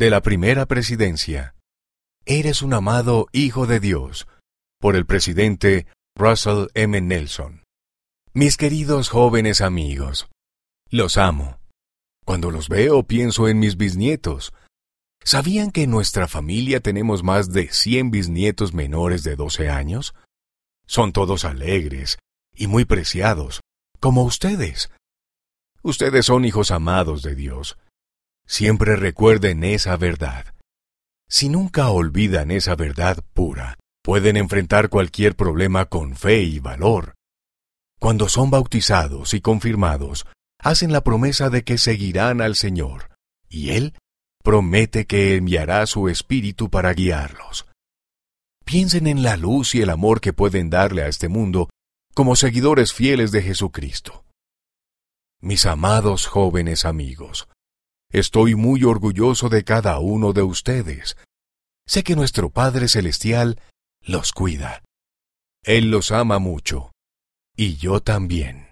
de la primera presidencia. Eres un amado Hijo de Dios, por el presidente Russell M. Nelson. Mis queridos jóvenes amigos, los amo. Cuando los veo pienso en mis bisnietos. ¿Sabían que en nuestra familia tenemos más de 100 bisnietos menores de 12 años? Son todos alegres y muy preciados, como ustedes. Ustedes son hijos amados de Dios. Siempre recuerden esa verdad. Si nunca olvidan esa verdad pura, pueden enfrentar cualquier problema con fe y valor. Cuando son bautizados y confirmados, hacen la promesa de que seguirán al Señor, y Él promete que enviará su Espíritu para guiarlos. Piensen en la luz y el amor que pueden darle a este mundo como seguidores fieles de Jesucristo. Mis amados jóvenes amigos, estoy muy orgulloso de cada uno de ustedes. Sé que nuestro Padre Celestial los cuida. Él los ama mucho. Y yo también.